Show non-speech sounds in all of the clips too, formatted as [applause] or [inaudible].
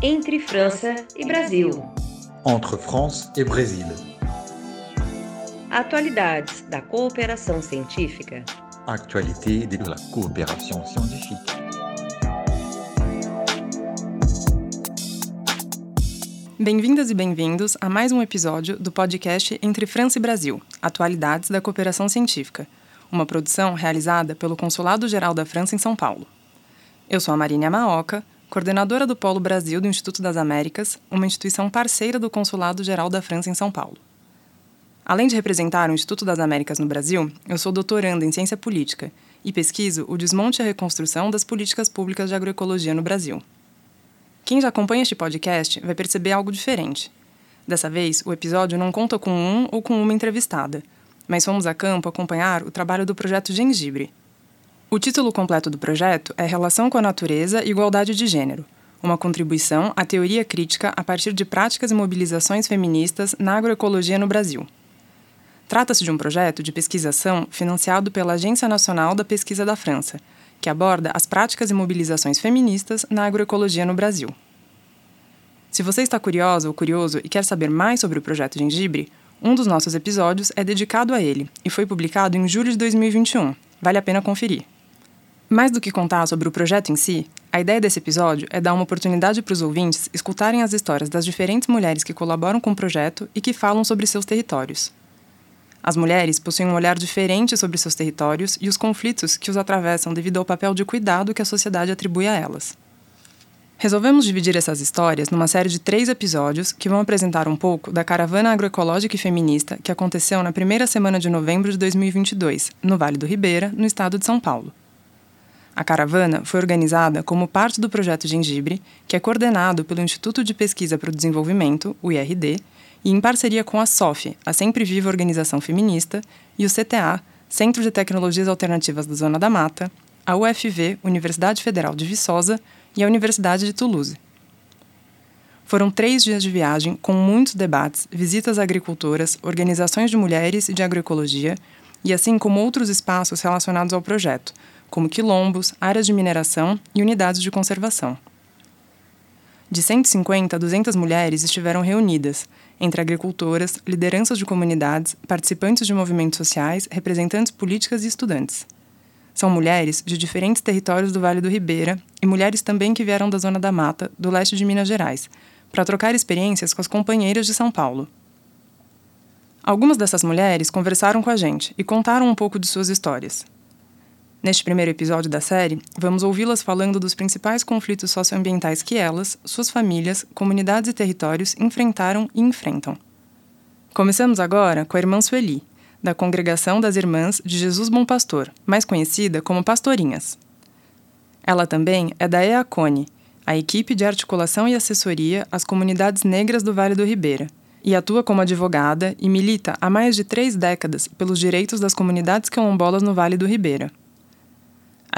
Entre França e Brasil. Entre France et Brésil. Atualidades da cooperação científica. Actualité de la coopération scientifique. Bem-vindas e bem-vindos a mais um episódio do podcast Entre França e Brasil Atualidades da Cooperação Científica, uma produção realizada pelo Consulado Geral da França em São Paulo. Eu sou a Marina Maoca, coordenadora do Polo Brasil do Instituto das Américas, uma instituição parceira do Consulado Geral da França em São Paulo. Além de representar o Instituto das Américas no Brasil, eu sou doutoranda em ciência política e pesquiso o desmonte e a reconstrução das políticas públicas de agroecologia no Brasil. Quem já acompanha este podcast vai perceber algo diferente. Dessa vez, o episódio não conta com um ou com uma entrevistada, mas fomos a campo acompanhar o trabalho do projeto Gengibre. O título completo do projeto é Relação com a Natureza e Igualdade de Gênero, uma contribuição à teoria crítica a partir de práticas e mobilizações feministas na agroecologia no Brasil. Trata-se de um projeto de pesquisação financiado pela Agência Nacional da Pesquisa da França, que aborda as práticas e mobilizações feministas na agroecologia no Brasil. Se você está curiosa ou curioso e quer saber mais sobre o projeto Gengibre, um dos nossos episódios é dedicado a ele e foi publicado em julho de 2021. Vale a pena conferir. Mais do que contar sobre o projeto em si, a ideia desse episódio é dar uma oportunidade para os ouvintes escutarem as histórias das diferentes mulheres que colaboram com o projeto e que falam sobre seus territórios. As mulheres possuem um olhar diferente sobre seus territórios e os conflitos que os atravessam devido ao papel de cuidado que a sociedade atribui a elas. Resolvemos dividir essas histórias numa série de três episódios que vão apresentar um pouco da caravana agroecológica e feminista que aconteceu na primeira semana de novembro de 2022, no Vale do Ribeira, no estado de São Paulo. A caravana foi organizada como parte do projeto Gengibre, que é coordenado pelo Instituto de Pesquisa para o Desenvolvimento, o IRD, e em parceria com a SOF, a Sempre Viva Organização Feminista, e o CTA, Centro de Tecnologias Alternativas da Zona da Mata, a UFV, Universidade Federal de Viçosa, e a Universidade de Toulouse. Foram três dias de viagem com muitos debates, visitas a agricultoras, organizações de mulheres e de agroecologia, e assim como outros espaços relacionados ao projeto, como quilombos, áreas de mineração e unidades de conservação. De 150 a 200 mulheres estiveram reunidas, entre agricultoras, lideranças de comunidades, participantes de movimentos sociais, representantes políticas e estudantes. São mulheres de diferentes territórios do Vale do Ribeira e mulheres também que vieram da Zona da Mata, do leste de Minas Gerais, para trocar experiências com as companheiras de São Paulo. Algumas dessas mulheres conversaram com a gente e contaram um pouco de suas histórias. Neste primeiro episódio da série, vamos ouvi-las falando dos principais conflitos socioambientais que elas, suas famílias, comunidades e territórios enfrentaram e enfrentam. Começamos agora com a irmã Sueli, da Congregação das Irmãs de Jesus Bom Pastor, mais conhecida como Pastorinhas. Ela também é da EACONE, a equipe de articulação e assessoria às comunidades negras do Vale do Ribeira, e atua como advogada e milita há mais de três décadas pelos direitos das comunidades quilombolas no Vale do Ribeira.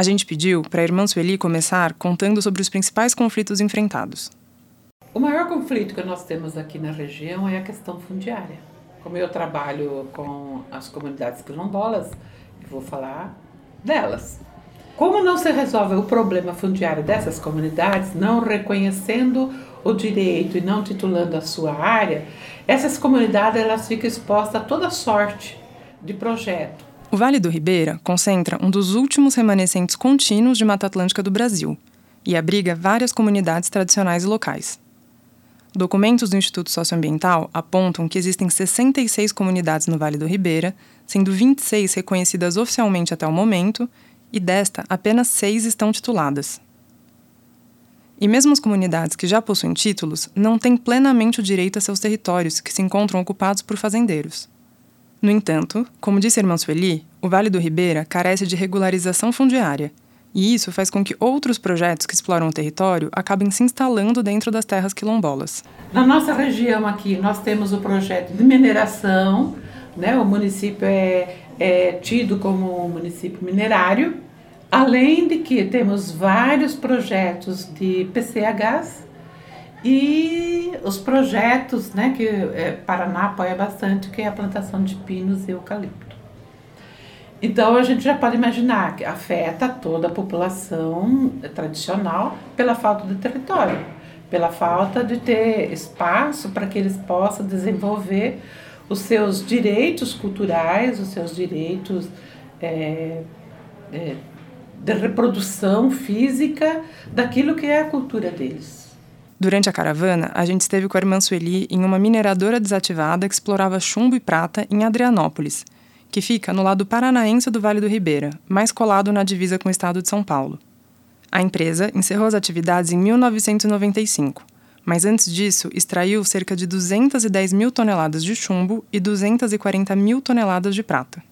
A gente pediu para a irmã Sueli começar contando sobre os principais conflitos enfrentados. O maior conflito que nós temos aqui na região é a questão fundiária. Como eu trabalho com as comunidades quilombolas, vou falar delas. Como não se resolve o problema fundiário dessas comunidades, não reconhecendo o direito e não titulando a sua área, essas comunidades elas ficam expostas a toda sorte de projeto o Vale do Ribeira concentra um dos últimos remanescentes contínuos de Mata Atlântica do Brasil e abriga várias comunidades tradicionais e locais. Documentos do Instituto Socioambiental apontam que existem 66 comunidades no Vale do Ribeira, sendo 26 reconhecidas oficialmente até o momento, e desta, apenas seis estão tituladas. E mesmo as comunidades que já possuem títulos não têm plenamente o direito a seus territórios, que se encontram ocupados por fazendeiros. No entanto, como disse a irmã Sueli, o Vale do Ribeira carece de regularização fundiária, e isso faz com que outros projetos que exploram o território acabem se instalando dentro das terras quilombolas. Na nossa região aqui, nós temos o projeto de mineração, né? o município é, é tido como um município minerário, além de que temos vários projetos de PCHs, e os projetos né, que é, Paraná apoia bastante, que é a plantação de pinos e eucalipto. Então a gente já pode imaginar que afeta toda a população tradicional pela falta de território. pela falta de ter espaço para que eles possam desenvolver os seus direitos culturais, os seus direitos é, é, de reprodução física daquilo que é a cultura deles. Durante a caravana, a gente esteve com a irmã Sueli em uma mineradora desativada que explorava chumbo e prata em Adrianópolis, que fica no lado paranaense do Vale do Ribeira, mais colado na divisa com o estado de São Paulo. A empresa encerrou as atividades em 1995, mas antes disso extraiu cerca de 210 mil toneladas de chumbo e 240 mil toneladas de prata.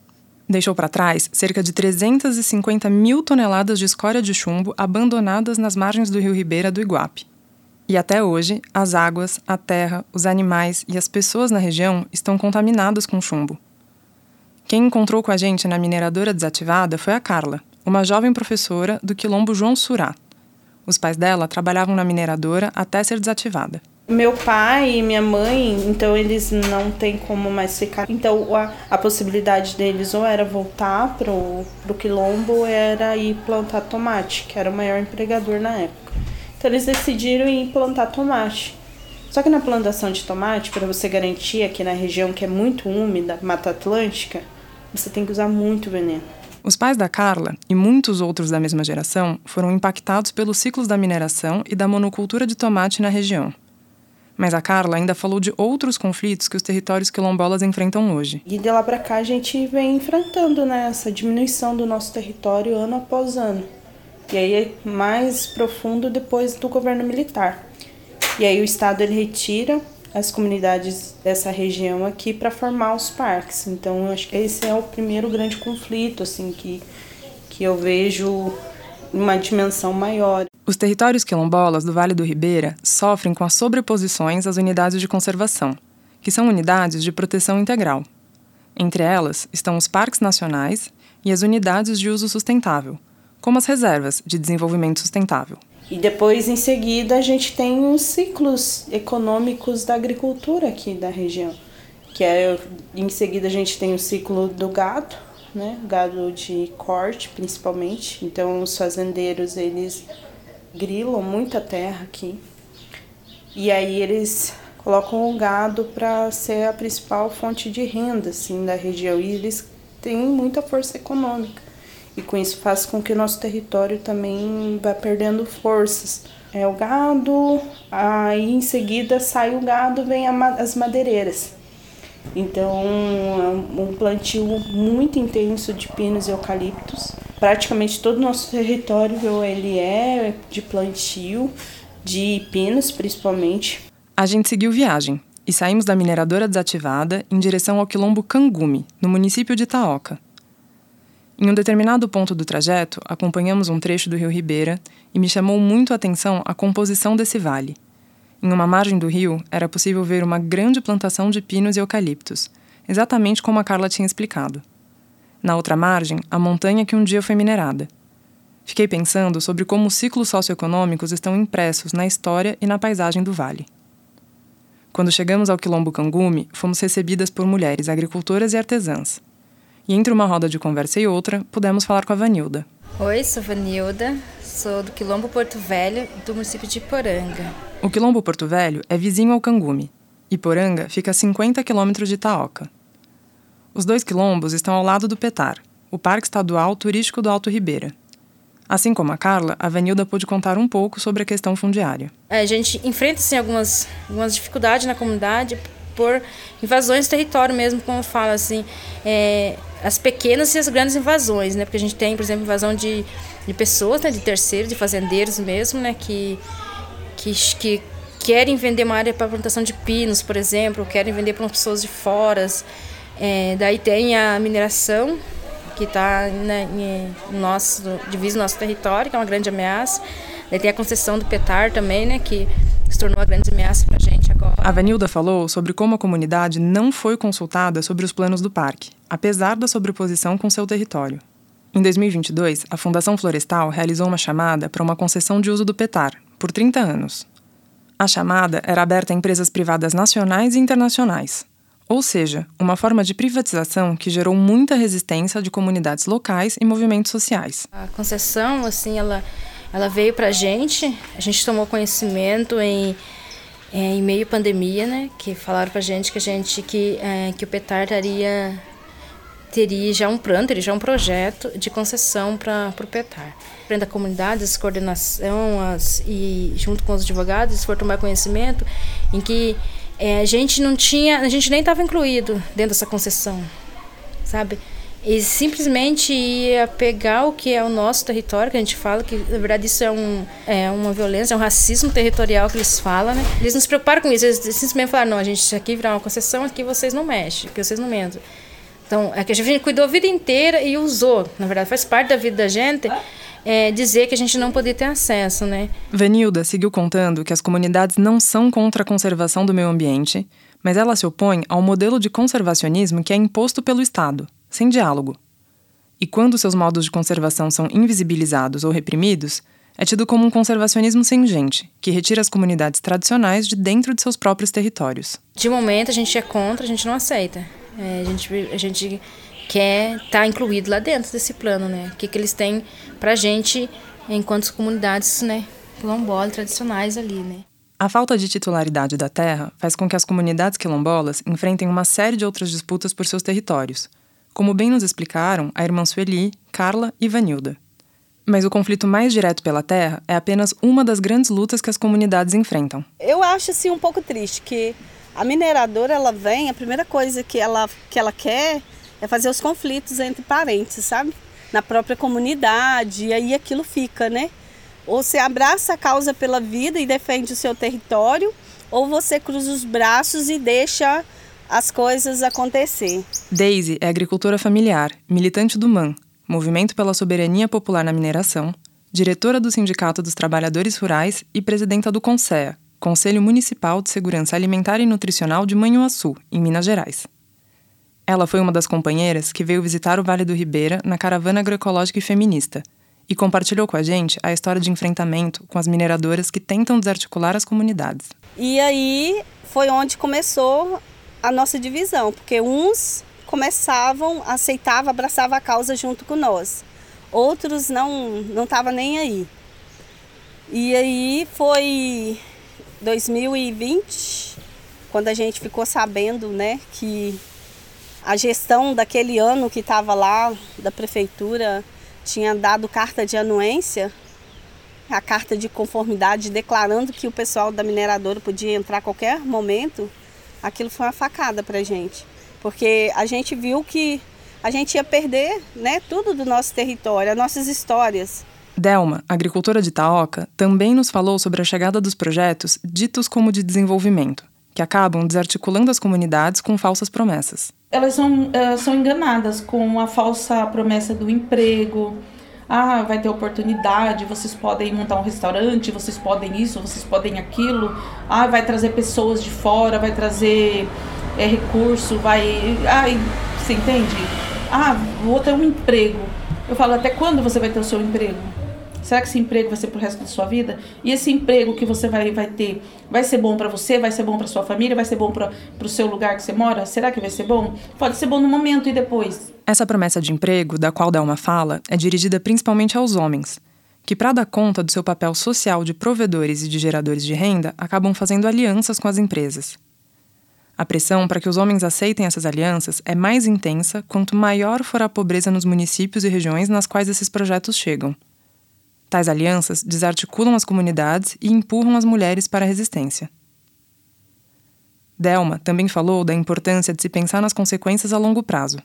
Deixou para trás cerca de 350 mil toneladas de escória de chumbo abandonadas nas margens do rio Ribeira do Iguape. E até hoje, as águas, a terra, os animais e as pessoas na região estão contaminados com chumbo. Quem encontrou com a gente na mineradora desativada foi a Carla, uma jovem professora do quilombo João Surá. Os pais dela trabalhavam na mineradora até ser desativada. Meu pai e minha mãe, então eles não têm como mais ficar. Então a, a possibilidade deles ou era voltar pro, pro quilombo ou era ir plantar tomate, que era o maior empregador na época. Então eles decidiram ir plantar tomate. Só que na plantação de tomate, para você garantir aqui na região que é muito úmida, Mata Atlântica, você tem que usar muito veneno. Os pais da Carla e muitos outros da mesma geração foram impactados pelos ciclos da mineração e da monocultura de tomate na região. Mas a Carla ainda falou de outros conflitos que os territórios quilombolas enfrentam hoje. E de lá para cá a gente vem enfrentando né, essa diminuição do nosso território ano após ano. E aí é mais profundo depois do governo militar. E aí o Estado ele retira as comunidades dessa região aqui para formar os parques. Então, acho que esse é o primeiro grande conflito assim que que eu vejo uma dimensão maior. Os territórios quilombolas do Vale do Ribeira sofrem com as sobreposições às unidades de conservação, que são unidades de proteção integral. Entre elas estão os parques nacionais e as unidades de uso sustentável, como as reservas de desenvolvimento sustentável. E depois, em seguida, a gente tem os ciclos econômicos da agricultura aqui da região. Que é, em seguida, a gente tem o ciclo do gado, né? Gado de corte, principalmente. Então, os fazendeiros, eles grilam muita terra aqui. E aí, eles colocam o gado para ser a principal fonte de renda, assim, da região. E eles têm muita força econômica e com isso faz com que o nosso território também vá perdendo forças. É o gado, aí em seguida sai o gado, vem as madeireiras. Então, é um plantio muito intenso de pinos e eucaliptos. Praticamente todo o nosso território ele é de plantio de pinos, principalmente. A gente seguiu viagem e saímos da mineradora desativada em direção ao quilombo Cangume, no município de Itaoca. Em um determinado ponto do trajeto, acompanhamos um trecho do rio Ribeira e me chamou muito a atenção a composição desse vale. Em uma margem do rio, era possível ver uma grande plantação de pinos e eucaliptos, exatamente como a Carla tinha explicado. Na outra margem, a montanha que um dia foi minerada. Fiquei pensando sobre como os ciclos socioeconômicos estão impressos na história e na paisagem do vale. Quando chegamos ao Quilombo Cangume, fomos recebidas por mulheres agricultoras e artesãs. E entre uma roda de conversa e outra, pudemos falar com a Vanilda. Oi, sou Vanilda, sou do Quilombo Porto Velho, do município de Iporanga. O Quilombo Porto Velho é vizinho ao Cangume. Iporanga fica a 50 quilômetros de Itaoca. Os dois quilombos estão ao lado do Petar, o Parque Estadual Turístico do Alto Ribeira. Assim como a Carla, a Vanilda pôde contar um pouco sobre a questão fundiária. É, a gente enfrenta assim, algumas, algumas dificuldades na comunidade por invasões de território mesmo, como eu falo, assim, é, as pequenas e as grandes invasões, né? Porque a gente tem, por exemplo, invasão de, de pessoas, né? De terceiros, de fazendeiros mesmo, né? Que, que, que querem vender uma área para plantação de pinos, por exemplo, querem vender para pessoas de fora. É, daí tem a mineração, que está né, no nosso, divisa o nosso território, que é uma grande ameaça. Daí tem a concessão do petar também, né? Que se tornou uma grande ameaça para a gente agora. A Vanilda falou sobre como a comunidade não foi consultada sobre os planos do parque, apesar da sobreposição com seu território. Em 2022, a Fundação Florestal realizou uma chamada para uma concessão de uso do PETAR, por 30 anos. A chamada era aberta a empresas privadas nacionais e internacionais, ou seja, uma forma de privatização que gerou muita resistência de comunidades locais e movimentos sociais. A concessão, assim, ela ela veio para a gente, a gente tomou conhecimento em, em meio pandemia, né? Que falaram para a gente que a gente que, é, que o Petar teria teria já um plano, teria já um projeto de concessão para o Petar. Frente da comunidade, as coordenação as, e junto com os advogados, for tomar conhecimento em que é, a gente não tinha, a gente nem estava incluído dentro dessa concessão, sabe? E simplesmente ia pegar o que é o nosso território, que a gente fala, que na verdade isso é, um, é uma violência, é um racismo territorial que eles falam, né? Eles não se preocuparam com isso, eles simplesmente falaram, não, a gente aqui virar uma concessão, aqui vocês não mexem, aqui vocês não mentem. Então, é que a gente cuidou a vida inteira e usou, na verdade, faz parte da vida da gente, é, dizer que a gente não podia ter acesso, né? Vanilda seguiu contando que as comunidades não são contra a conservação do meio ambiente, mas ela se opõe ao modelo de conservacionismo que é imposto pelo Estado, sem diálogo. E quando seus modos de conservação são invisibilizados ou reprimidos, é tido como um conservacionismo sem gente, que retira as comunidades tradicionais de dentro de seus próprios territórios. De momento, a gente é contra, a gente não aceita. É, a, gente, a gente quer estar tá incluído lá dentro desse plano, né? O que, que eles têm para a gente enquanto comunidades né, quilombolas tradicionais ali, né? A falta de titularidade da terra faz com que as comunidades quilombolas enfrentem uma série de outras disputas por seus territórios, como bem nos explicaram a irmã Sueli, Carla e Vanilda. Mas o conflito mais direto pela terra é apenas uma das grandes lutas que as comunidades enfrentam. Eu acho assim um pouco triste que a mineradora ela vem, a primeira coisa que ela, que ela quer é fazer os conflitos entre parentes, sabe? Na própria comunidade, e aí aquilo fica, né? Ou você abraça a causa pela vida e defende o seu território, ou você cruza os braços e deixa as coisas acontecer. Daisy é agricultora familiar, militante do MAN, Movimento pela Soberania Popular na Mineração, diretora do Sindicato dos Trabalhadores Rurais e presidenta do CONSEA, Conselho Municipal de Segurança Alimentar e Nutricional de Manhuaçu, em Minas Gerais. Ela foi uma das companheiras que veio visitar o Vale do Ribeira na caravana agroecológica e feminista e compartilhou com a gente a história de enfrentamento com as mineradoras que tentam desarticular as comunidades. E aí foi onde começou a nossa divisão, porque uns começavam, aceitavam, abraçavam a causa junto com nós. Outros não não estavam nem aí. E aí foi 2020, quando a gente ficou sabendo, né, que a gestão daquele ano que estava lá da prefeitura tinha dado carta de anuência, a carta de conformidade declarando que o pessoal da mineradora podia entrar a qualquer momento aquilo foi uma facada para a gente, porque a gente viu que a gente ia perder né, tudo do nosso território, as nossas histórias. Delma, agricultora de Itaoca, também nos falou sobre a chegada dos projetos ditos como de desenvolvimento, que acabam desarticulando as comunidades com falsas promessas. Elas são, elas são enganadas com a falsa promessa do emprego, ah, vai ter oportunidade, vocês podem montar um restaurante, vocês podem isso, vocês podem aquilo, ah, vai trazer pessoas de fora, vai trazer é, recurso, vai. Ai, você entende? Ah, vou ter um emprego. Eu falo, até quando você vai ter o seu emprego? Será que esse emprego vai ser pro resto da sua vida? E esse emprego que você vai, vai ter, vai ser bom para você? Vai ser bom para sua família? Vai ser bom para o seu lugar que você mora? Será que vai ser bom? Pode ser bom no momento e depois. Essa promessa de emprego, da qual Delma fala, é dirigida principalmente aos homens, que, para dar conta do seu papel social de provedores e de geradores de renda, acabam fazendo alianças com as empresas. A pressão para que os homens aceitem essas alianças é mais intensa quanto maior for a pobreza nos municípios e regiões nas quais esses projetos chegam. Tais alianças desarticulam as comunidades e empurram as mulheres para a resistência. Delma também falou da importância de se pensar nas consequências a longo prazo.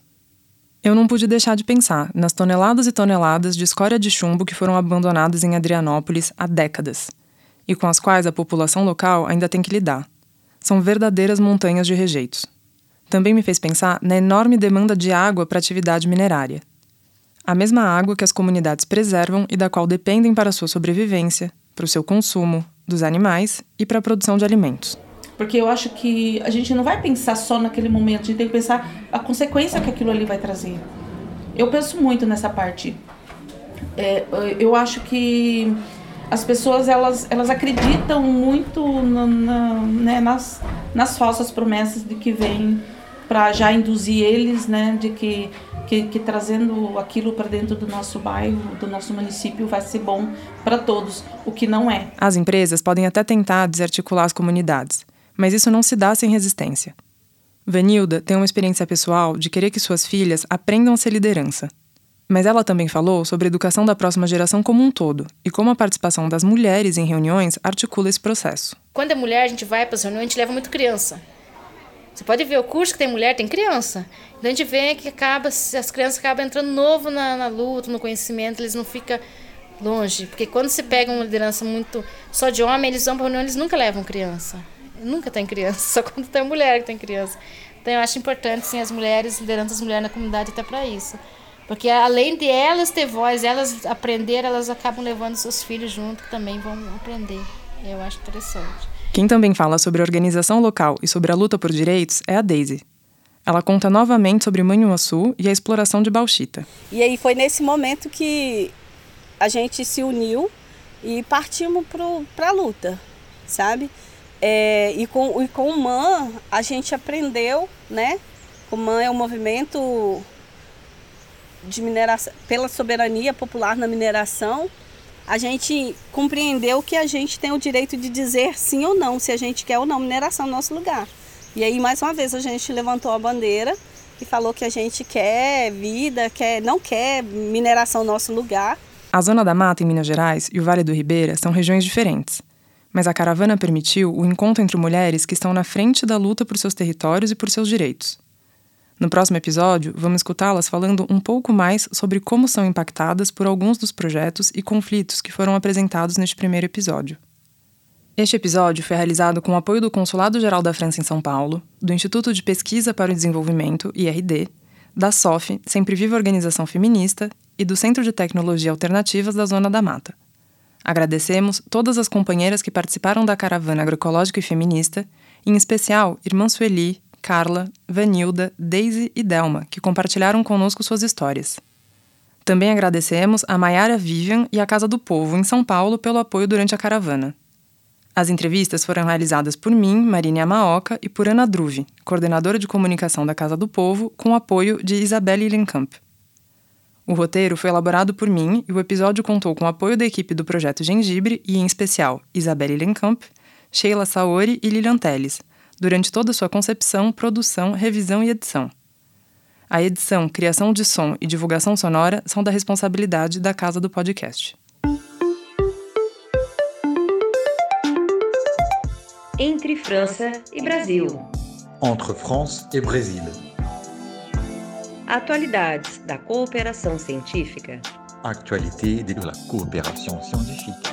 Eu não pude deixar de pensar nas toneladas e toneladas de escória de chumbo que foram abandonadas em Adrianópolis há décadas e com as quais a população local ainda tem que lidar. São verdadeiras montanhas de rejeitos. Também me fez pensar na enorme demanda de água para atividade minerária a mesma água que as comunidades preservam e da qual dependem para sua sobrevivência, para o seu consumo, dos animais e para a produção de alimentos. Porque eu acho que a gente não vai pensar só naquele momento, a gente tem que pensar a consequência que aquilo ali vai trazer. Eu penso muito nessa parte. É, eu acho que as pessoas elas, elas acreditam muito né, nas, nas falsas promessas de que vem para já induzir eles, né, de que, que, que trazendo aquilo para dentro do nosso bairro, do nosso município, vai ser bom para todos, o que não é. As empresas podem até tentar desarticular as comunidades, mas isso não se dá sem resistência. Vanilda tem uma experiência pessoal de querer que suas filhas aprendam a ser liderança. Mas ela também falou sobre a educação da próxima geração como um todo e como a participação das mulheres em reuniões articula esse processo. Quando é mulher, a gente vai para as reuniões, a gente leva muito criança. Você pode ver o curso que tem mulher, tem criança. Então a gente vê que acaba, as crianças acabam entrando novo na, na luta, no conhecimento, eles não ficam longe. Porque quando se pega uma liderança muito só de homem, eles vão para reunião, eles nunca levam criança. Nunca tem criança, [laughs] só quando tem mulher que tem criança. Então eu acho importante sim as mulheres, liderando as mulheres na comunidade até para isso. Porque além de elas ter voz, elas aprender, elas acabam levando seus filhos junto que também vão aprender. Eu acho interessante. Quem também fala sobre organização local e sobre a luta por direitos é a Daisy. Ela conta novamente sobre Manhuaçu e a exploração de bauxita. E aí foi nesse momento que a gente se uniu e partimos para a luta, sabe? É, e, com, e com o MAN a gente aprendeu, né? O MAN é um movimento de mineração, pela soberania popular na mineração a gente compreendeu que a gente tem o direito de dizer sim ou não, se a gente quer ou não mineração no nosso lugar. E aí, mais uma vez, a gente levantou a bandeira e falou que a gente quer vida, quer, não quer mineração no nosso lugar. A Zona da Mata, em Minas Gerais, e o Vale do Ribeira são regiões diferentes. Mas a caravana permitiu o encontro entre mulheres que estão na frente da luta por seus territórios e por seus direitos. No próximo episódio, vamos escutá-las falando um pouco mais sobre como são impactadas por alguns dos projetos e conflitos que foram apresentados neste primeiro episódio. Este episódio foi realizado com o apoio do Consulado Geral da França em São Paulo, do Instituto de Pesquisa para o Desenvolvimento, IRD, da SOF, Sempre Viva Organização Feminista, e do Centro de Tecnologia Alternativas da Zona da Mata. Agradecemos todas as companheiras que participaram da caravana agroecológica e feminista, em especial Irmã Sueli, Carla, Vanilda, Daisy e Delma, que compartilharam conosco suas histórias. Também agradecemos a Maiara Vivian e a Casa do Povo, em São Paulo, pelo apoio durante a caravana. As entrevistas foram realizadas por mim, Marine Amaoka, e por Ana Druve, coordenadora de comunicação da Casa do Povo, com o apoio de Isabelle Lenkamp. O roteiro foi elaborado por mim e o episódio contou com o apoio da equipe do Projeto Gengibre e, em especial, Isabelle Lenkamp, Sheila Saori e Lilian Teles, durante toda a sua concepção, produção, revisão e edição. A edição, criação de som e divulgação sonora são da responsabilidade da Casa do Podcast. Entre França e Brasil. Entre France et Brésil. Atualidades da cooperação científica. Actualité de la coopération scientifique.